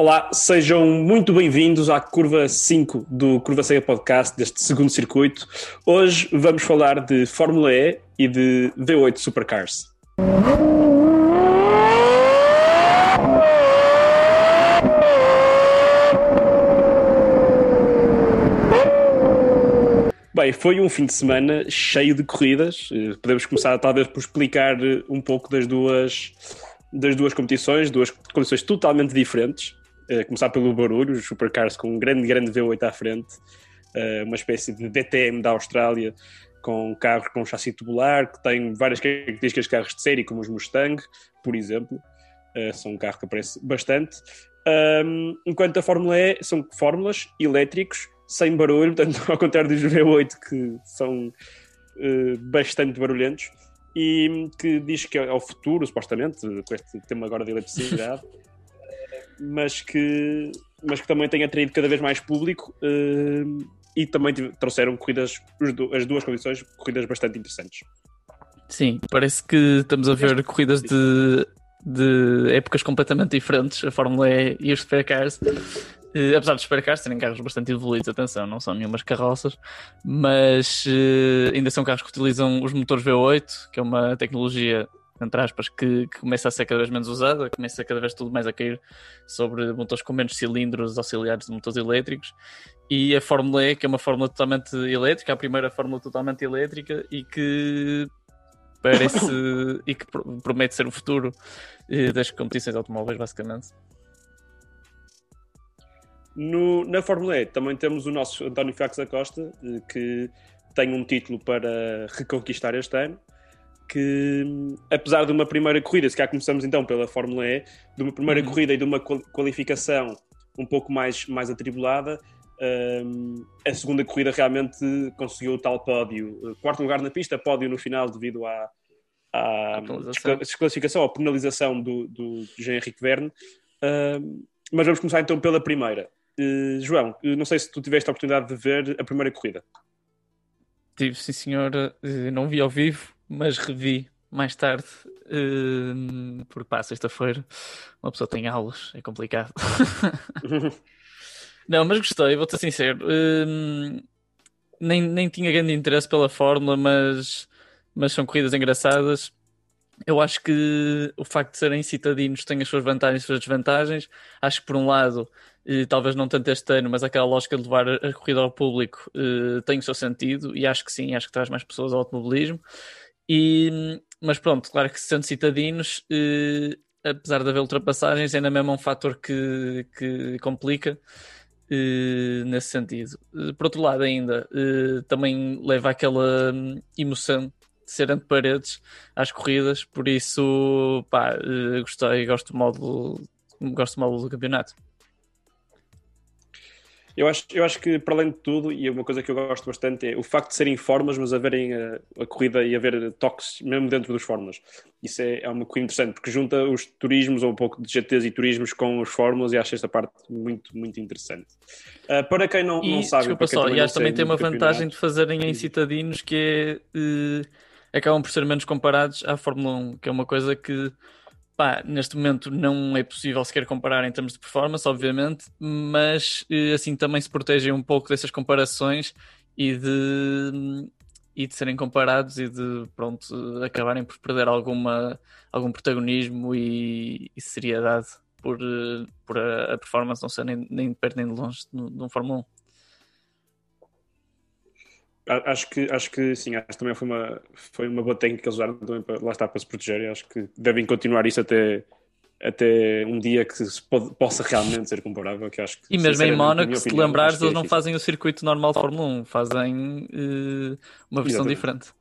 Olá, sejam muito bem-vindos à curva 5 do Curva Cega Podcast, deste segundo circuito. Hoje vamos falar de Fórmula E e de V8 Supercars. Bem, foi um fim de semana cheio de corridas. Eh, Podemos começar talvez por explicar eh, um pouco das duas, das duas competições, duas condições totalmente diferentes. Eh, começar pelo barulho, os Supercars com um grande, grande V8 à frente, eh, uma espécie de DTM da Austrália, com carros com chassi tubular, que tem várias características de carros de série, como os Mustang, por exemplo. Eh, são um carro que aparece bastante. Enquanto a Fórmula E são fórmulas elétricos, sem barulho, portanto, ao contrário dos V8, que são bastante barulhentos, e que diz que é o futuro, supostamente, com este tema agora de eletricidade, mas que, mas que também tem atraído cada vez mais público eh, e também trouxeram corridas, as duas condições, corridas bastante interessantes. Sim, parece que estamos a ver corridas de, de épocas completamente diferentes, a Fórmula E e os Supercars. Eh, apesar dos Supercars serem carros bastante evoluídos, atenção, não são nenhumas carroças, mas eh, ainda são carros que utilizam os motores V8, que é uma tecnologia, entre aspas, que, que começa a ser cada vez menos usada, começa cada vez tudo mais a cair sobre motores com menos cilindros auxiliares de motores elétricos. E a Fórmula E, que é uma fórmula totalmente elétrica, a primeira fórmula totalmente elétrica e que parece e que pro- promete ser o futuro eh, das competições de automóveis, basicamente. No- na Fórmula E também temos o nosso António Fax da Costa, eh, que tem um título para reconquistar este ano. Que, apesar de uma primeira corrida, se calhar começamos então pela Fórmula E, de uma primeira Uhum. corrida e de uma qual- qualificação um pouco mais, mais atribulada, hum, a segunda corrida realmente conseguiu o tal pódio. Eh, Quarto lugar na pista, pódio no final devido à, à desclassificação ou penalização do, do Jean-Henrique Verne. Hum, mas vamos começar então pela primeira. Eh, João, eh, não sei se tu tiveste a oportunidade de ver a primeira corrida. Tive, sim senhor, não vi ao vivo, mas revi mais tarde, eh, porque pá, sexta-feira uma pessoa tem aulas, é complicado. Não, mas gostei, vou-te ser sincero. Hum, nem, nem tinha grande interesse pela fórmula, mas, mas são corridas engraçadas. Eu acho que o facto de serem citadinos tem as suas vantagens e as suas desvantagens. Acho que, por um lado, eh, talvez não tanto este ano, mas aquela lógica de levar a, a corrida ao público eh, tem o seu sentido, e acho que sim, acho que traz mais pessoas ao automobilismo. E, mas pronto, claro que sendo citadinos, eh, apesar de haver ultrapassagens, ainda mesmo é um fator que, que complica eh, nesse sentido. Eh, por outro lado, ainda eh, também leva aquela hum, emoção de ser ante paredes às corridas, por isso pá, eh, gostei, gosto do modo, gosto do modo do campeonato. Eu acho, eu acho que, para além de tudo, e uma coisa que eu gosto bastante é o facto de serem fórmulas, mas haverem a, a corrida e haver toques mesmo dentro dos fórmulas. Isso é, é uma coisa interessante, porque junta os turismos, ou um pouco de GTs e turismos com os fórmulas, e acho esta parte muito, muito interessante. Ah, para quem não, E, não sabe, desculpa só, e acho que também tem uma vantagem de fazerem em citadinos que é eh, acabam por ser menos comparados à Fórmula 1, que é uma coisa que Pá, neste momento não é possível sequer comparar em termos de performance, obviamente, mas eh, assim também se protegem um pouco dessas comparações e de, e de serem comparados e de pronto, acabarem por perder alguma, algum protagonismo e, e seriedade por, eh, por a, a, performance não ser nem, nem de perto nem de longe de um Fórmula 1. Acho que, acho que sim, acho que também foi uma, foi uma boa técnica que eles usaram também para, lá está para se proteger e acho que devem continuar isso até, até um dia que pode, possa realmente ser comparável. Que acho que, e mesmo em Mónaco, se te lembrares, eles é não fazem o circuito normal de Fórmula 1, fazem uh, uma versão Exatamente. diferente.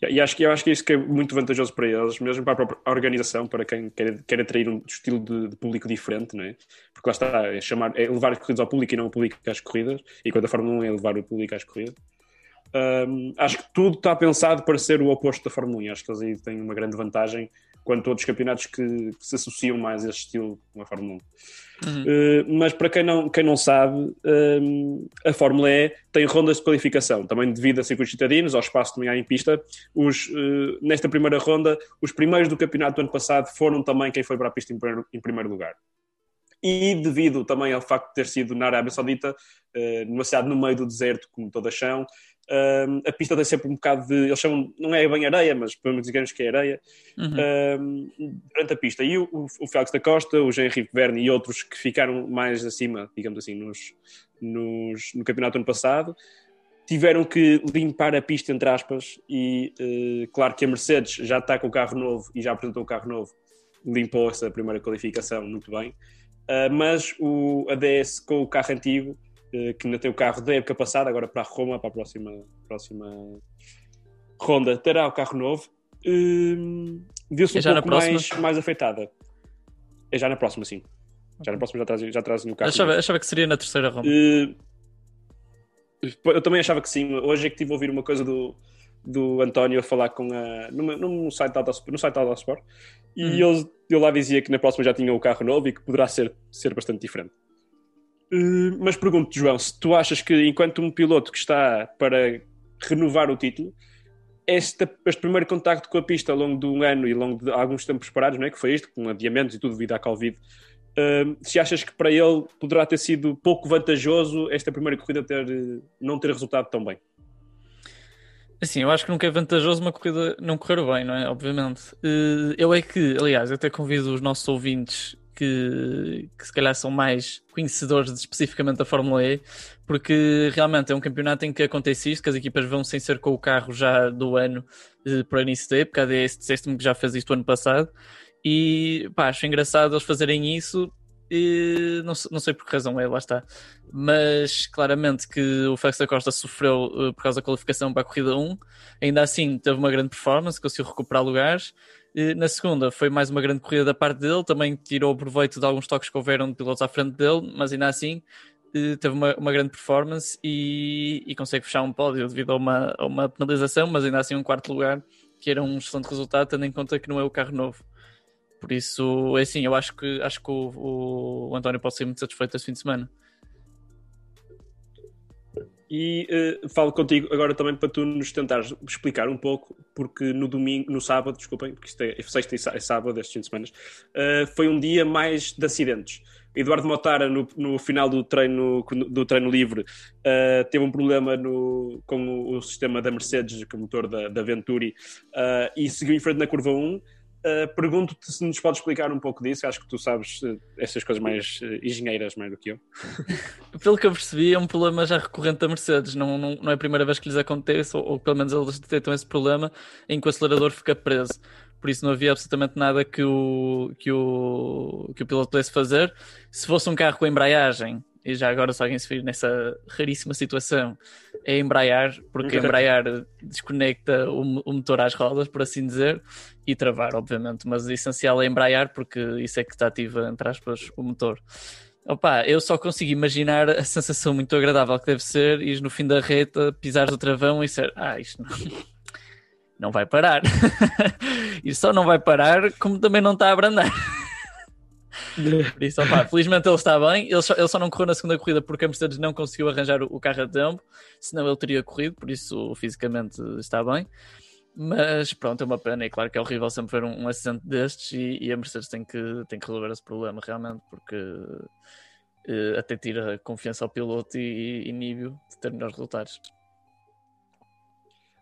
E acho que, eu acho que isso que é muito vantajoso para eles, mesmo para a própria organização, para quem quer, quer atrair um estilo de, de público diferente, não é? Porque lá está, é, chamar, é levar as corridas ao público e não o público às corridas, e quando a Fórmula 1 é levar o público às corridas. Um, acho que tudo está pensado para ser o oposto da Fórmula 1. Acho que eles aí têm uma grande vantagem quanto a outros campeonatos que, que, se associam mais a este estilo com a Fórmula 1. Uhum. Uh, mas para quem não, quem não sabe, um, a Fórmula E tem rondas de qualificação, também devido a circuitos citadinos, ao espaço também há em pista. Os, uh, nesta primeira ronda, os primeiros do campeonato do ano passado foram também quem foi para a pista em primeiro, em primeiro lugar. E devido também ao facto de ter sido na Arábia Saudita, uh, numa cidade no meio do deserto, como todas são, Uh, a pista tem sempre um bocado de. Eles chamam, não é bem areia, mas podemos dizer que é areia, uhum. uh, durante a pista. E o, o Félix da Costa, o Jean-Henrique Verne e outros que ficaram mais acima, digamos assim, nos, nos, no campeonato ano passado, tiveram que limpar a pista, entre aspas. E uh, claro que a Mercedes já está com o carro novo e já apresentou o carro novo, limpou essa primeira qualificação muito bem. Ah, mas o ADS com o carro antigo eh, que ainda tem o carro da época passada, agora para a Roma, para a próxima, próxima ronda, terá o carro novo. Uh, Viu-se um pouco mais, mais afetada. É já na próxima, sim. Já na próxima já trazem já traz o carro. Achava, achava, que seria na terceira ronda. Uh, eu também achava que sim. Hoje é que tive a ouvir uma coisa do, do António a falar com a, no site da no site da Autosport e hum. ele, ele lá dizia que na próxima já tinha o carro novo e que poderá ser, ser bastante diferente. Uh, mas pergunto-te, João, se tu achas que, enquanto um piloto que está para renovar o título, este, este primeiro contacto com a pista ao longo de um ano e ao longo de alguns tempos parados, não é? que foi isto, com adiamentos e tudo devido à Covid, uh, se achas que para ele poderá ter sido pouco vantajoso esta primeira corrida ter, não ter resultado tão bem? Assim, eu acho que nunca é vantajoso uma corrida não correr bem, não é? Obviamente. Uh, eu é que, aliás, eu até convido os nossos ouvintes que, que se calhar são mais conhecedores de, especificamente da Fórmula E, porque realmente é um campeonato em que acontece isto, que as equipas vão sem ser com o carro já do ano eh, para início da época, a DS disseste-me que já fez isto ano passado, e pá, acho engraçado eles fazerem isso, e não, não sei por que razão é, lá está. Mas claramente que o Félix da Costa sofreu uh, por causa da qualificação para a corrida 1. Ainda assim, teve uma grande performance, conseguiu recuperar lugares. Na segunda foi mais uma grande corrida da parte dele, também tirou proveito de alguns toques que houveram de pilotos à frente dele, mas ainda assim teve uma, uma grande performance e, e, consegue fechar um pódio devido a uma, a uma penalização, mas ainda assim um quarto lugar, que era um excelente resultado, tendo em conta que não é o carro novo. Por isso, é assim, eu acho que, acho que o, o António pode ser muito satisfeito este fim de semana. E uh, falo contigo agora também para tu nos tentares explicar um pouco, porque no domingo, no sábado, desculpem, porque isto é, sexta e é sábado, estes fins de semana, uh, foi um dia mais de acidentes. Eduardo Motara, no, no final do treino, do treino livre, uh, teve um problema no, com o, o, sistema da Mercedes, com o motor da, da Venturi, e seguiu em frente na curva 1 Uh, Pergunto-te se nos podes explicar um pouco disso. Acho que tu sabes uh, essas coisas mais uh, engenheiras mais do que eu. Pelo que eu percebi, é um problema já recorrente da Mercedes. Não, não, não é a primeira vez que lhes acontece, ou, ou, pelo menos eles detectam esse problema em que o acelerador fica preso. Por isso não havia absolutamente nada que o, que o, que o piloto pudesse fazer. Se fosse um carro com embreagem, e já agora se alguém se vir nessa raríssima situação, é embrear, porque embrear desconecta o, o, motor às rodas, por assim dizer, e travar, obviamente, mas o essencial é embrear, porque isso é que está ativa, entre aspas, o motor. Opa, eu só consigo imaginar a sensação muito agradável que deve ser ir no fim da reta, pisar o travão e ser, ah, isto não, não vai parar. e só não vai parar, como também não está a abrandar. Por isso, opa, felizmente ele está bem. Ele só, ele só não correu na segunda corrida porque a Mercedes não conseguiu arranjar o, o carro a tempo, senão ele teria corrido, por isso fisicamente está bem. Mas pronto, é uma pena. E claro que é horrível sempre ver um, um acidente destes e, e, a Mercedes tem que, tem que resolver esse problema realmente, porque uh, até tira confiança ao piloto e, e inibe de ter melhores resultados.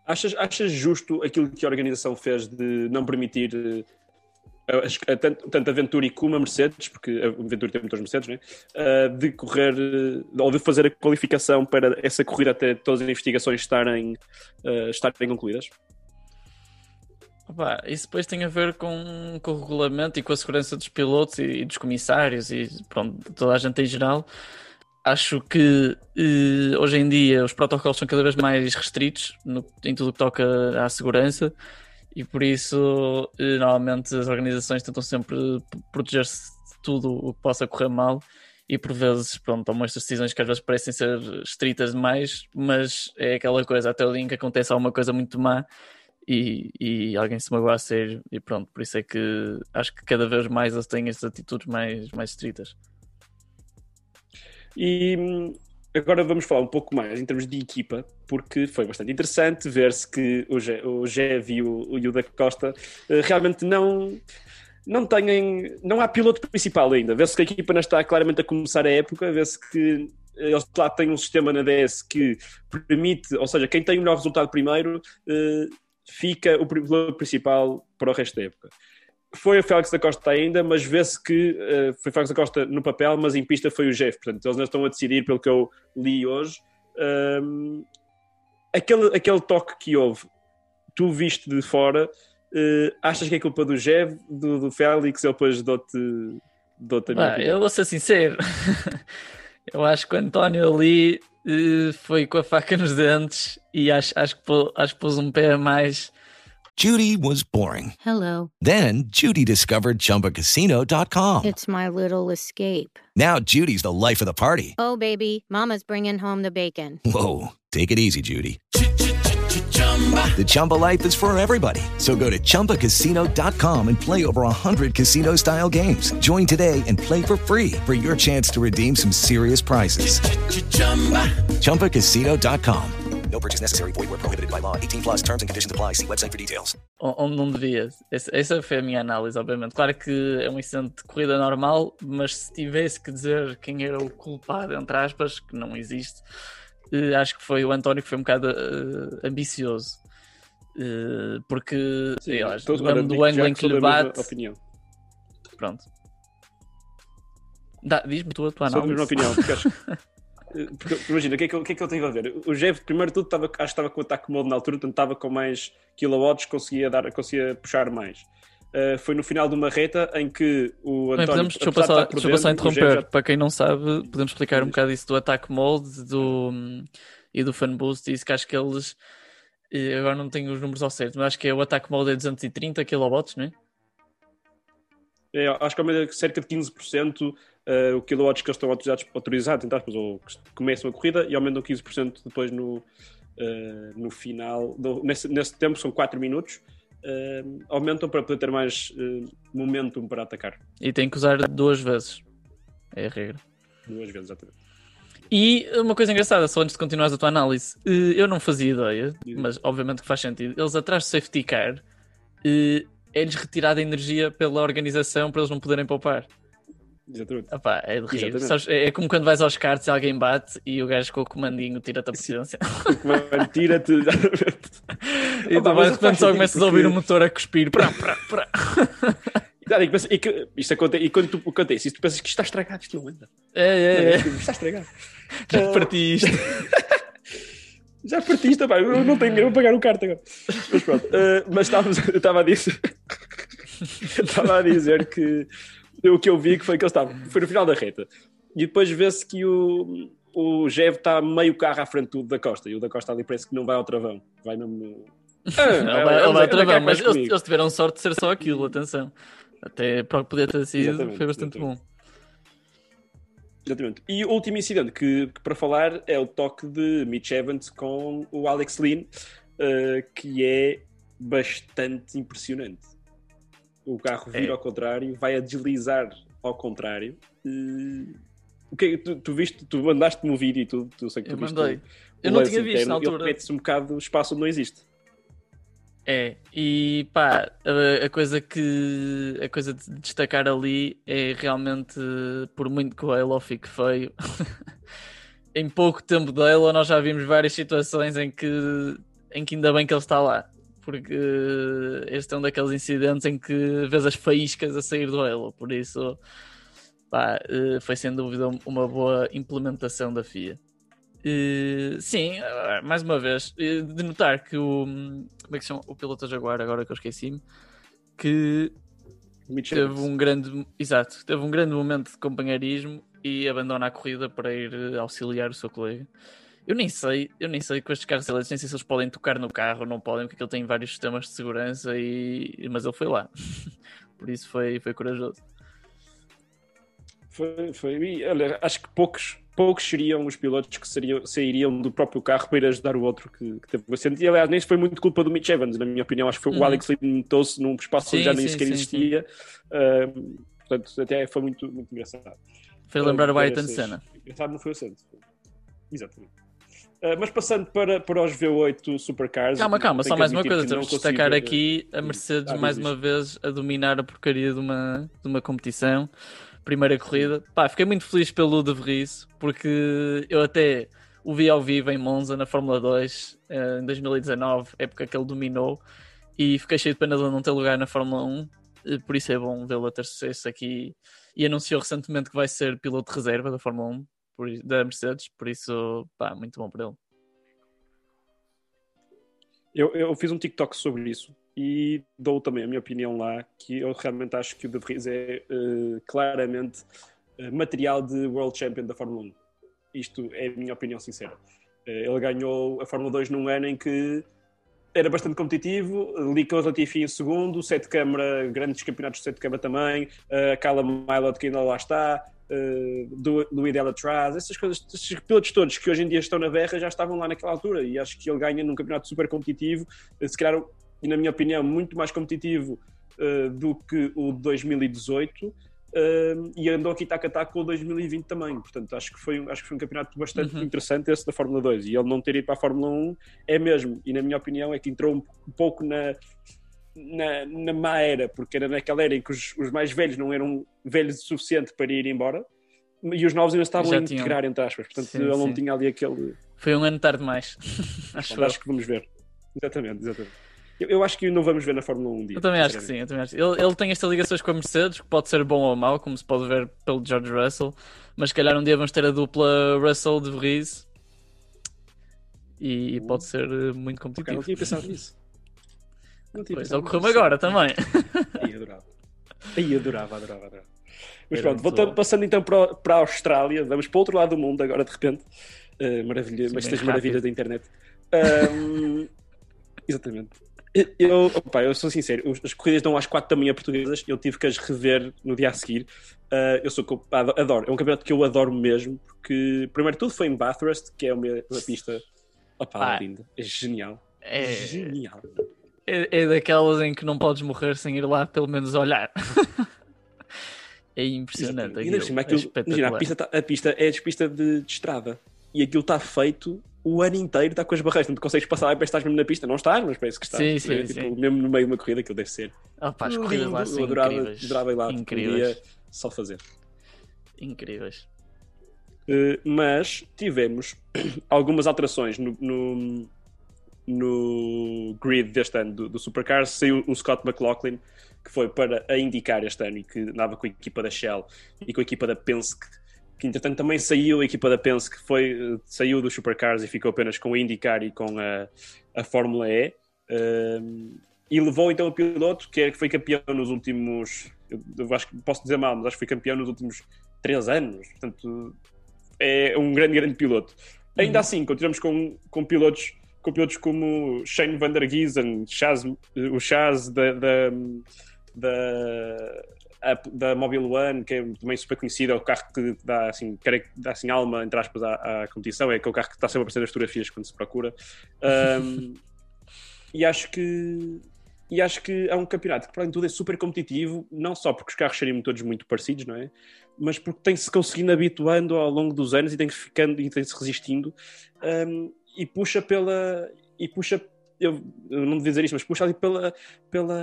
Achas, achas justo aquilo que a organização fez de não permitir uh, tanto, tanto a Venturi como a Mercedes, porque a Venturi tem muitos Mercedes, né? Uh, de correr ou de fazer a qualificação para essa corrida até todas as investigações estarem, uh, estarem concluídas? Opa, isso depois tem a ver com, com o regulamento e com a segurança dos pilotos e, e dos comissários e pronto, toda a gente em geral. Acho que eh, hoje em dia os protocolos são cada vez mais restritos no, em tudo que toca à segurança e por isso eh, normalmente as organizações tentam sempre proteger-se de tudo o que possa correr mal e por vezes pronto, tomam estas decisões que às vezes parecem ser estritas demais, mas é aquela coisa, até o dia em que acontece alguma coisa muito má e, e alguém se magoa a sério e pronto, por isso é que acho que cada vez mais eles têm estas atitudes mais, mais estritas. E hum, agora vamos falar um pouco mais em termos de equipa, porque foi bastante interessante ver-se que o, Ge o Gev e o, o Yuda Costa uh, realmente não não têm, não há piloto principal ainda. Vê-se que a equipa não está claramente a começar a época, vê-se que eles lá têm um sistema na DS que permite, ou seja, quem tem o melhor resultado primeiro uh, fica o piloto principal para o resto da época. Foi o Félix da Costa ainda, mas vê-se que uh, foi o Félix da Costa no papel, mas em pista foi o Jeff. Portanto, eles não estão a decidir pelo que eu li hoje. Um, aquele, aquele toque que houve, tu viste de fora, uh, achas que é culpa do Jeff, do, do Félix, ou depois dou-te dou ah, Eu vou ser sincero. eu acho que o António ali foi com a faca nos dentes e acho, acho, que, acho que pôs um pé a mais. Judy was boring. Hello. Then Judy discovered chumbacasino.com. It's my little escape. Now Judy's the life of the party. Oh, baby, Mama's bringing home the bacon. Whoa. Take it easy, Judy. The Chumba life is for everybody. So go to ChumbaCasino.com and play over 100 casino style games. Join today and play for free for your chance to redeem some serious prizes. Ch-ch-chumba. ChumbaCasino.com. No purchase necessary. Void where prohibited by law. 18 plus terms and conditions apply. See website for details. Onde não devia. Essa foi a minha análise, obviamente. Claro que é um incidente de corrida normal, mas se tivesse que dizer quem era o culpado, entre aspas, que não existe, uh, acho que foi o António que foi um bocado uh, ambicioso. Uh, porque Sim, lembro do ângulo em que lhe bate. Opinião. Pronto. Diz-me tu a tua análise. Sou a opinião, porque acho. Porque, imagina, o que, é que, eu, o que é que eu tenho a ver? O Jeff, primeiro de tudo, estava, acho que estava com o ataque modo na altura, portanto estava com mais kilowatts, conseguia, dar, conseguia puxar mais. Uh, foi no final de uma reta em que o António. Bem, podemos, deixa eu passar, deixa eu só interromper. Já... Para quem não sabe, podemos explicar um bocado isso do ataque mode do, e do fan boost. Isso que acho que eles. Agora não tenho os números ao certo, mas acho que é o ataque mode é 230 kW, não é? É, acho que é cerca de 15% uh, o kilowatts que eles estão autorizados, autorizados entre aspas, ou que começam a corrida e aumentam 15% depois no, uh, no final. Do, nesse, nesse tempo são 4 minutos uh, aumentam para poder ter mais uh, momentum para atacar. E tem que usar duas vezes. É a regra. Duas vezes, exatamente. E uma coisa engraçada, só antes de continuares a tua análise, uh, eu não fazia ideia, mas obviamente que faz sentido. Eles atrás do safety car é-lhes retirada energia pela organização para eles não poderem poupar. Exatamente. Epá, é de rir. É, é como quando vais aos cartos e alguém bate e o gajo com o comandinho tira-te a comando tira-te. e tu vais, repente só começas a ouvir o motor a cuspir. Prá, prá, prá. E, e, que, isto acontece, e quando tu acontece, tu pensas que está estragado, isto não anda. É, é, é. Está estragado. Já partiste. Já partiste, pá, eu não tenho dinheiro para pagar o carta agora. Mas pronto, uh, mas estávamos, eu estava a dizer. estava a dizer que o que eu vi que foi que ele estava, foi no final da reta. E depois vê-se que o, o Jev está meio carro à frente do da Costa. E o da Costa ali parece que não vai ao travão. Vai mesmo. Ah, ele vai, ao travão, mas eles, eles, tiveram sorte de ser só aquilo, atenção. Até para poder ter sido, exatamente, foi bastante exatamente. bom. Exatamente. E o último incidente que, que, para falar é o toque de Mitch Evans com o Alex Lynn, uh, que é bastante impressionante o carro vira é. ao contrário, vai a deslizar ao contrário. Uh, o que tu, tu viste, tu mandaste-me um vídeo e tudo, tu sei que tu eu viste. mandei. eu não tinha visto na altura. Ele pede-se um bocado de espaço onde não existe. É, e pá, a, a, coisa que a coisa de destacar ali é realmente, por muito que o Halo fique feio, em pouco tempo de Halo nós já vimos várias situações em que, em que ainda bem que ele está lá, porque este é um daqueles incidentes em que vês as faíscas a sair do Halo, por isso pá, eh, foi sem dúvida uma boa implementação da FIA. Uh, sim, uh, mais uma vez, de notar que o. Como é que chama? O piloto Jaguar, agora que eu esqueci-me, que teve um grande. Exato, teve um grande momento de companheirismo e abandona a corrida para ir auxiliar o seu colega. Eu nem sei, eu nem sei com estes carros elétricos, nem sei se eles podem tocar no carro ou não podem, porque ele tem vários sistemas de segurança e. Mas ele foi lá. Por isso foi, foi corajoso. Foi, foi. Olha, acho que poucos poucos seriam os pilotos que seriam, sairiam do próprio carro para ir ajudar o outro que, que teve o acidente. E aliás, nem isso foi muito culpa do Mitch Evans, na minha opinião. Acho que foi uhum. o Alex Lee meteu-se num espaço sim, onde já nem sim, sequer sim, existia. Uh, portanto, até foi muito, muito engraçado. Foi lembrar o Ayrton Senna. Engraçado não foi o Senna. Exatamente. Uh, mas passando para, para os V8 Supercars. Calma, calma, só mais uma coisa. Temos de destacar aqui a Mercedes ah, mais uma vez a dominar a porcaria de uma, de uma competição primeira corrida. Pá, fiquei muito feliz pelo De Vries, porque eu até o vi ao vivo em Monza na Fórmula 2 eh, em 2019, época que ele dominou, e fiquei cheio de pena de não ter lugar na Fórmula 1. Por isso é bom vê-lo a ter sucesso aqui. E anunciou recentemente que vai ser piloto de reserva da Fórmula 1 por, da Mercedes, por isso, pá, muito bom para ele. Eu, eu fiz um TikTok sobre isso e dou também a minha opinião lá, que eu realmente acho que o De Vries é uh, claramente uh, material de World Champion da Fórmula 1. Isto é a minha opinião sincera. Uh, ele ganhou a Fórmula 2 num ano em que era bastante competitivo, Lica Latifi em segundo, sete câmara, grandes campeonatos de sete câmara também, uh, Callum Milot que ainda lá está, uh, do, Louis Della atrás, essas coisas, esses pilotos todos que hoje em dia estão na berra já estavam lá naquela altura e acho que ele ganha num campeonato super competitivo, se calhar e, na minha opinião, muito mais competitivo uh, do que o de 2018. Uh, e andou aqui tac a tac com o 2020 também. Portanto, acho que foi, acho que foi um campeonato bastante uhum. interessante esse da Fórmula 2. E ele não ter ido para a Fórmula 1 é mesmo. E na minha opinião é que entrou um, um pouco na, na, na má era, porque era naquela era em que os, os, mais velhos não eram velhos o suficiente para ir embora e os novos ainda estavam Já a integrar, tinham. entre aspas. Portanto, sim, ele sim. não tinha ali aquele. Foi um ano tarde mais. acho, acho que vamos ver. Exatamente, exatamente. Eu, eu, acho que não vamos ver na Fórmula 1 um dia. Eu também acho que sim. Eu também acho. Ele, ele tem estas ligações com a Mercedes, que pode ser bom ou mau, como se pode ver pelo George Russell, mas se calhar um dia vamos ter a dupla Russell de Vries e, uh. pode ser eh, muito competitivo. não tinha pensado nisso. Não tinha pois, ele correu-me agora também. Aí adorava. Aí adorava, adorava, adorava. Mas pronto, voltando, passando então para, para a Austrália, vamos para o outro lado do mundo agora de repente. Uh, maravilha, Sim, mas estas maravilhas da internet. Um, exatamente. Eu, opa, eu sou sincero, as corridas dão às 4 da manhã portuguesas, eu tive que as rever no dia a seguir. Uh, eu sou adoro, é um campeonato que eu adoro mesmo, porque primeiro tudo foi em Bathurst, que é uma, uma pista opa, ah, linda, é genial. É genial. É, é, daquelas em que não podes morrer sem ir lá pelo menos olhar. é impressionante. Aquilo, cima, aquilo, é imagina, a, pista tá, a pista é a pista de, de estrada e aquilo está feito o ano inteiro está com as barreiras, não consegues passar lá e parece que estás mesmo na pista, não estás, mas parece que estás. Sim, sim, é, tipo, sim. Mesmo no meio de uma corrida, aquilo deve ser. Oh, pá, as corridas lá são adorava, incríveis. Adorava ir lá, incríveis. só fazer. Incríveis. Uh, mas tivemos algumas alterações no, no, no, grid deste ano do, do Supercars. Saiu o Scott McLaughlin, que foi para a indicar este ano e que andava com a equipa da Shell e com a equipa da Penske que entretanto também saiu a equipa da Penske, foi, saiu dos Supercars e ficou apenas com a IndyCar e com a, a Fórmula E. Um, e levou então o piloto que, é, que foi campeão nos últimos. Eu acho que posso dizer mal, mas acho que foi campeão nos últimos três anos. Portanto, é um grande, grande piloto. Ainda uhum. assim, continuamos com, com pilotos com pilotos como Shane Van der Giesen, Chaz, o Chaz da, da, da da Mobile One, que é também super conhecida, é o carro que dá assim, dá assim alma, entre aspas, à, à competição, é aquele carro que está sempre a aparecer nas fotografias quando se procura. Um, e acho que e acho que é um campeonato que, para além de tudo, é super competitivo, não só porque os carros seriam todos muito parecidos, não é? Mas porque tem-se conseguindo habituando ao longo dos anos e tem-se ficando e tem-se resistindo um, e puxa pela e puxa eu, eu não devia dizer isto, mas puxado pela. pela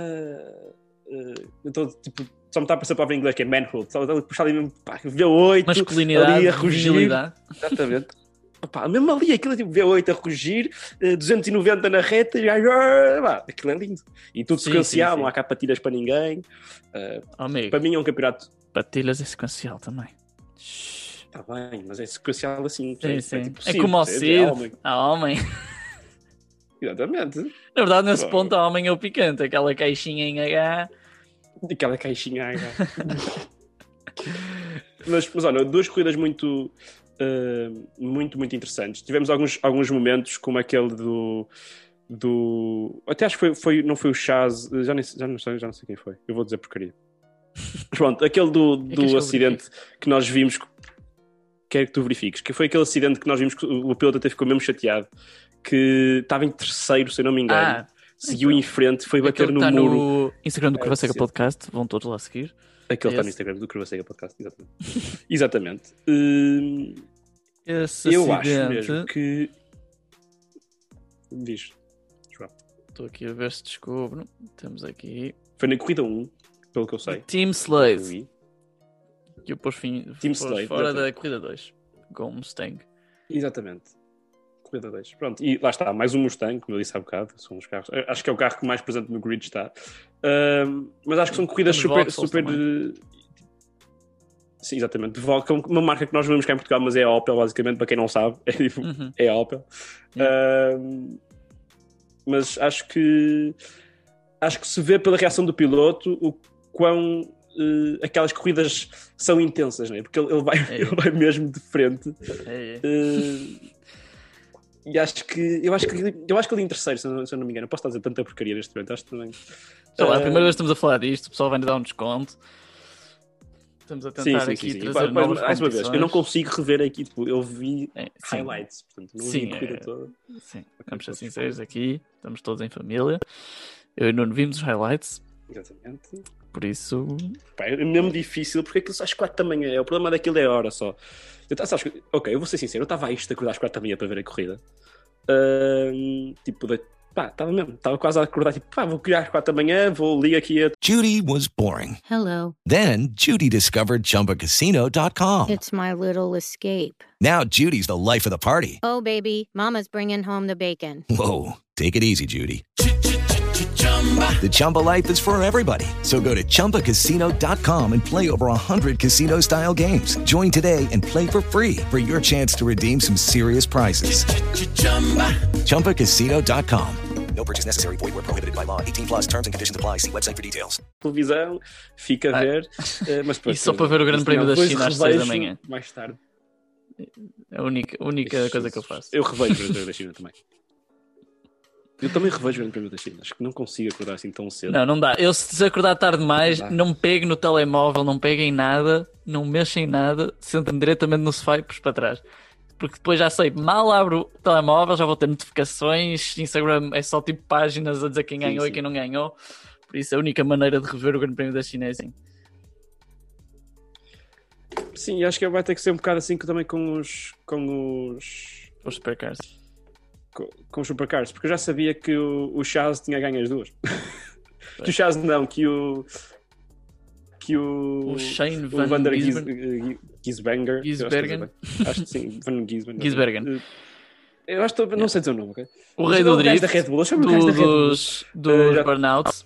uh, então, tipo, só me está a passar a palavra em inglês que é manhood, só puxado ali mesmo, pá, V8, Masculinidade, ali a rugir. Exatamente. Opa, mesmo ali, aquilo é tipo V8 a rugir, eh, 290 na reta, e ah, pá, aquilo é lindo. E tudo Sim, sequencial, sim, sim. não há cá patilhas para ninguém. Eh, amigo, para mim é um campeonato. patilhas é sequencial também. Está bem, mas é sequencial assim. Sim, é, sim. tipo É como ao é Cid. homem. A homem. Exatamente. Na verdade, nesse Bom. ponto, a homem é o picante. Aquela caixinha em H. Aquela caixinha. aí, mas, mas olha, duas corridas muito, eh, muito, muito interessantes. Tivemos alguns, alguns momentos, como aquele do. do até acho que foi, foi, não foi o Chaz, já, nem, já, não sei, já não sei quem foi. Eu vou dizer porcaria. Mas pronto, aquele do, do és que acidente que nós vimos. Quero que tu verifiques. Que foi aquele acidente que nós vimos que o piloto até ficou mesmo chateado. Que estava em terceiro, se eu não me engano. Ah, Seguiu então. em frente, foi bater no está muro. no Instagram do É, Curva Seca. Podcast. Vão todos lá seguir. Aquele está no. Instagram do Curva Podcast, exatamente. exatamente. Hum, Esse eu acho acidente. mesmo que. Diz. Estou aqui a ver se descubro. Temos aqui. Foi na corrida 1, pelo que eu sei. Team vi. Que pôs, fim, pôs Slade, fora da corrida 2. Com o Mustang. Exatamente. Corrida 2. Pronto, e lá está, mais um Mustang, como eu disse há bocado. São os carros. Acho que é o carro que mais presente no grid está. Mas acho que são corridas Temos super. Super também. eh, Sim, exatamente. De Vol- que é uma marca que nós vemos cá em Portugal, mas é a Opel, basicamente, para quem não sabe. É tipo, Uhum. é a Opel. Ahm, mas acho que acho que se vê pela reação do piloto o quão eh, aquelas corridas são intensas, né? porque ele, ele vai, É. ele vai mesmo de frente. É, é. eh, e acho que eu acho que eu acho que ele em terceiro, se eu, não- se eu não me engano, eu posso estar a dizer tanta porcaria neste momento, acho que também. Sei lá, a Eh, primeira vez que estamos a falar disto, o pessoal vai nos dar um desconto. Estamos a Sim, tentar sim, aqui sim, sim. trazer novas mais uma vez, eu não consigo rever aqui, tipo, eu vi É, sim, highlights, portanto, não Sim, vi a corrida é- toda. sim, vamos ser sinceros aqui, estamos todos em família. Eu e Nuno vimos os highlights, Exatamente. Por isso. Pá, é mesmo difícil, porque aquilo só às 4 da manhã é. O problema daquilo é a hora só. Eu, sabes, que- ok, eu vou ser sincero, eu estava a isto de acordar às 4 da manhã para ver a corrida. Ahm, tipo, de, pá, estava mesmo, estava quase a acordar, tipo, pá, vou criar às 4 da manhã, vou ligar aqui a. Judy was boring. Hello. Then Judy discovered ChumbaCasino.com. It's my little escape. Now Judy's the life of the party. Oh, baby, Mama's bringing home the bacon. Whoa, take it easy, Judy. The Chumba life is for everybody. So go to ChumbaCasino.com and play over 100 casino style games. Join today and play for free for your chance to redeem some serious prizes. ChumbaCasino.com. No purchase necessary. Void where prohibited by law. 18 plus terms and conditions apply. See website for details. televisão, fica a Ah. ver. eh, mas depois- E só para ver o Grande Prémio da China às seis da manhã. Mais tarde. É a única, a única coisa que eu faço. Eu revejo o Grande Prémio da China também. Eu também revejo o Grande Prémio da China. Acho que não consigo acordar assim tão cedo. Não, não dá. Eu se acordar tarde demais, Não não pego no telemóvel, não pego em nada, não mexo em nada, sento-me diretamente no sofá e pus para trás. Porque depois já sei, mal abro o telemóvel, já vou ter notificações, Instagram é só tipo páginas a dizer quem Sim, ganhou e sim. quem não ganhou. Por isso a única maneira de rever o Grande Prémio da China é assim. Sim, acho que vai ter que ser um bocado assim que também com os. com os. Os supercars. Com, com os supercars, porque eu já sabia que o, o Chaz tinha ganho as duas. que o Chaz não, que o. que o. O Shane o Van Vander Gies- Gisbergen. eh, Acho, que é acho que sim, Van Gisbergen. Gisbergen. Eu acho que não sei dizer o nome, ok? O rei do é o drift, da Red Bull, o do- Bull. dos, Eh, dos já- burnouts.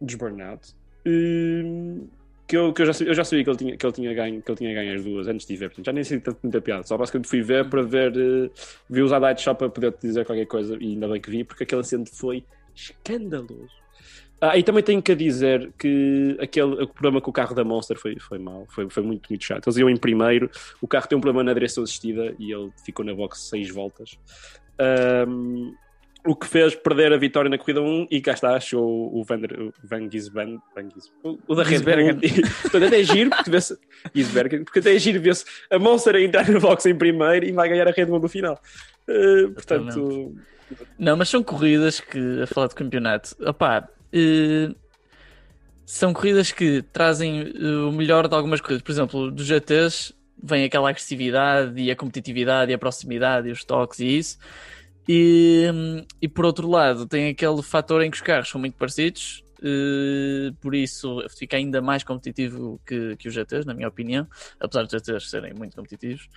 dos burnout. Hum, que eu, que eu, já sabia, eu já sabia que ele tinha, que ele tinha ganho, que ele tinha ganho as duas antes de ver, portanto já nem sei tanto muita piada. Só basicamente fui ver para ver, eh, vi os highlights só para poder te dizer qualquer coisa e ainda bem que vi, porque aquele acidente foi escandaloso. Ah, e também tenho que dizer que aquele, o problema com o carro da Monster foi, foi mau, foi, foi muito, muito chato. Eles iam em primeiro, o carro tem um problema na direção assistida e ele ficou na box seis voltas. Ahm, o que fez perder a vitória na corrida 1 e cá está, achou o Van, o Van Gisbergen, Van o, da Red Bull. Portanto, até é giro, porque, vê-se- Gisbergen, porque até é giro ver-se a Monster a entrar na box em primeiro e vai ganhar a Red Bull no final. Uh, portanto, Não, mas são corridas que, a falar de campeonato, opá, eh, são corridas que trazem eh, o melhor de algumas corridas. Por exemplo, dos GTs vem aquela agressividade e a competitividade e a proximidade e os toques e isso. E, e por outro lado, tem aquele fator em que os carros são muito parecidos, uh, por isso fica ainda mais competitivo que, que os GTs, na minha opinião, apesar dos GTs serem muito competitivos.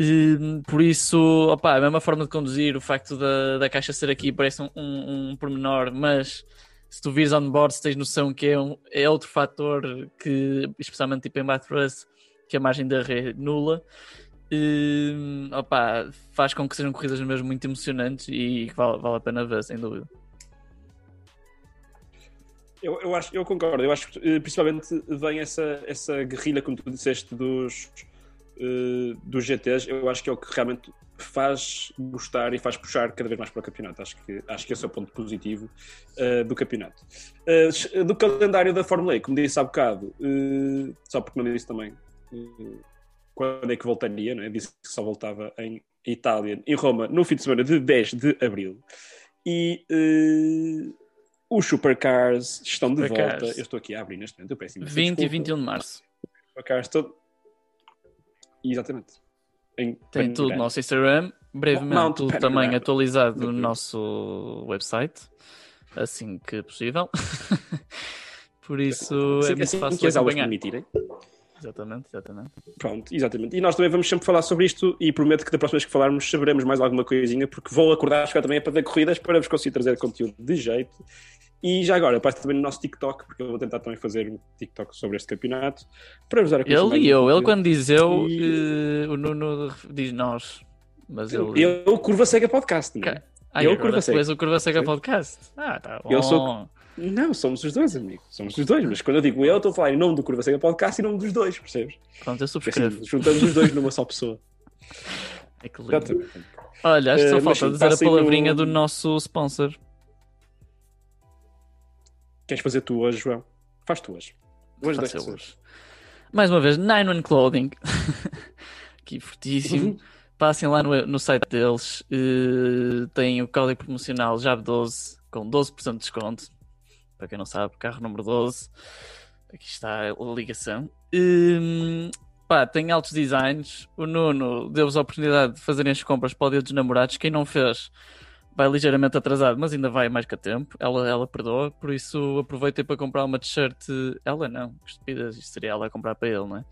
Uh, por isso, opa, a mesma forma de conduzir, o facto da, da caixa ser aqui parece um, um, um pormenor, mas se tu vires on board, tens noção que é, um, é outro fator que, especialmente tipo em Bathurst, que a margem da rede nula. Uh, opa, faz com que sejam corridas mesmo muito emocionantes e vale, vale a pena ver, sem dúvida. Eu, eu, acho, eu concordo, eu acho que eh, principalmente vem essa, essa guerrilha, como tu disseste, dos, uh, dos GTs, eu acho que é o que realmente faz gostar e faz puxar cada vez mais para o campeonato. Acho que, acho que esse é o ponto positivo uh, do campeonato. Uh, do calendário da Fórmula E, como disse há bocado, só porque não disse também quando é que voltaria, não é? disse que só voltava em Itália, em Roma, no fim de semana de 10 de abril. E os supercars estão de volta. Eu estou aqui a abrir neste momento, eu peço 20 desculpa. e 21 de março. Supercars estão. Exatamente. Em Tem tudo no nosso Instagram, brevemente Mount tudo também atualizado no nosso website, assim que possível. Por isso assim, é muito assim fácil que as aulas permitirem. Exatamente, exatamente. Pronto, exatamente. E nós também vamos sempre falar sobre isto e prometo que da próxima vez que falarmos saberemos mais alguma coisinha, porque vou acordar chegar também para ver corridas para vos conseguir trazer conteúdo de jeito. E já agora, parte também no nosso TikTok, porque eu vou tentar também fazer um TikTok sobre este campeonato para vos dar a Ele e eu, ele quando diz eu, e... uh, o Nuno diz nós. Mas eu, ele... eu Curva Cega Podcast, não é? Ah, eu Curva Cega. o Curva Cega Podcast. Ah, tá bom. Eu sou não, somos os dois, amigo. Somos os dois. Mas quando eu digo eu, estou a falar em nome do Curva Cega Podcast e em nome dos dois, percebes? Pronto, eu subscrevo. Assim, juntamos os dois numa só pessoa. É que lindo. Olha, acho que só uh, falta dizer a palavrinha no... do nosso sponsor. Queres fazer tu hoje, João? Faz tu hoje. Hoje deixa hoje. Mais uma vez, Nine One Clothing. que fortíssimo. Uhum. Passem lá no, no site deles. Uh, tem o código promocional JAB12 com 12% de desconto para quem não sabe, carro número 12. Aqui está a ligação. Hum, pá, tem altos designs. O Nuno deu-vos a oportunidade de fazerem as compras para o dia dos namorados. Quem não fez vai ligeiramente atrasado, mas ainda vai mais que a tempo. Ela, ela perdoa, por isso aproveitem para comprar uma t-shirt. Ela não, estupidez, isto seria ela a comprar para ele, não é?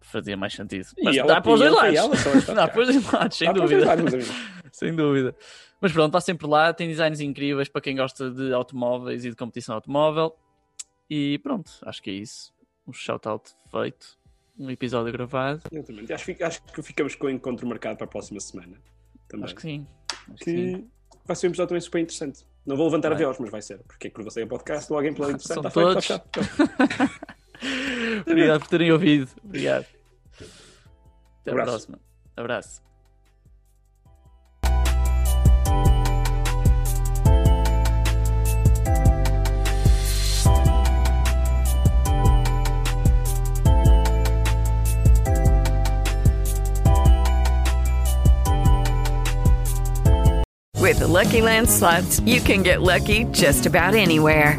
Fazia mais sentido. Mas dá para os dois lados. Dá para os dois lados, sem dúvida. sem dúvida. Mas pronto, está sempre lá, tem designs incríveis para quem gosta de automóveis e de competição automóvel. E pronto, acho que é isso. Um shout-out feito, um episódio gravado. Exatamente. Acho, acho que ficamos com o encontro marcado para a próxima semana. Também. Acho que sim. Acho que, sim. vai ser um episódio também super interessante. Não vou levantar vai. a voz, mas vai ser, porque é que você é podcast, logo em plano interessante. São todos. Obrigado por terem ouvido. Obrigado. Até a próxima. Abraço. With the Lucky Land slots, you can get lucky just about anywhere.